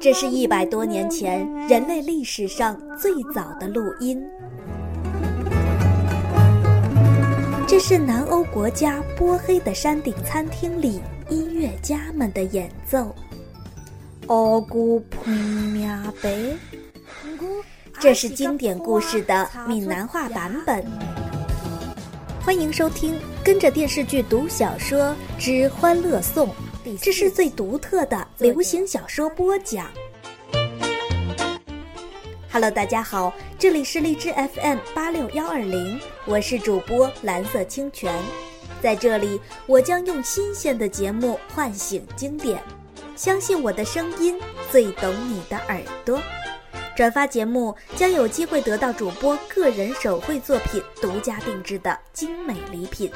这是一百多年前人类历史上最早的录音。这是南欧国家波黑的山顶餐厅里音乐家们的演奏。哦咕砰喵呗，这是经典故事的闽南话版本。欢迎收听《跟着电视剧读小说之欢乐颂》，这是最独特的流行小说播讲。Hello，大家好，这里是荔枝 FM 八六幺二零，我是主播蓝色清泉，在这里我将用新鲜的节目唤醒经典，相信我的声音最懂你的耳朵，转发节目将有机会得到主播个人手绘作品独家定制的精美礼品。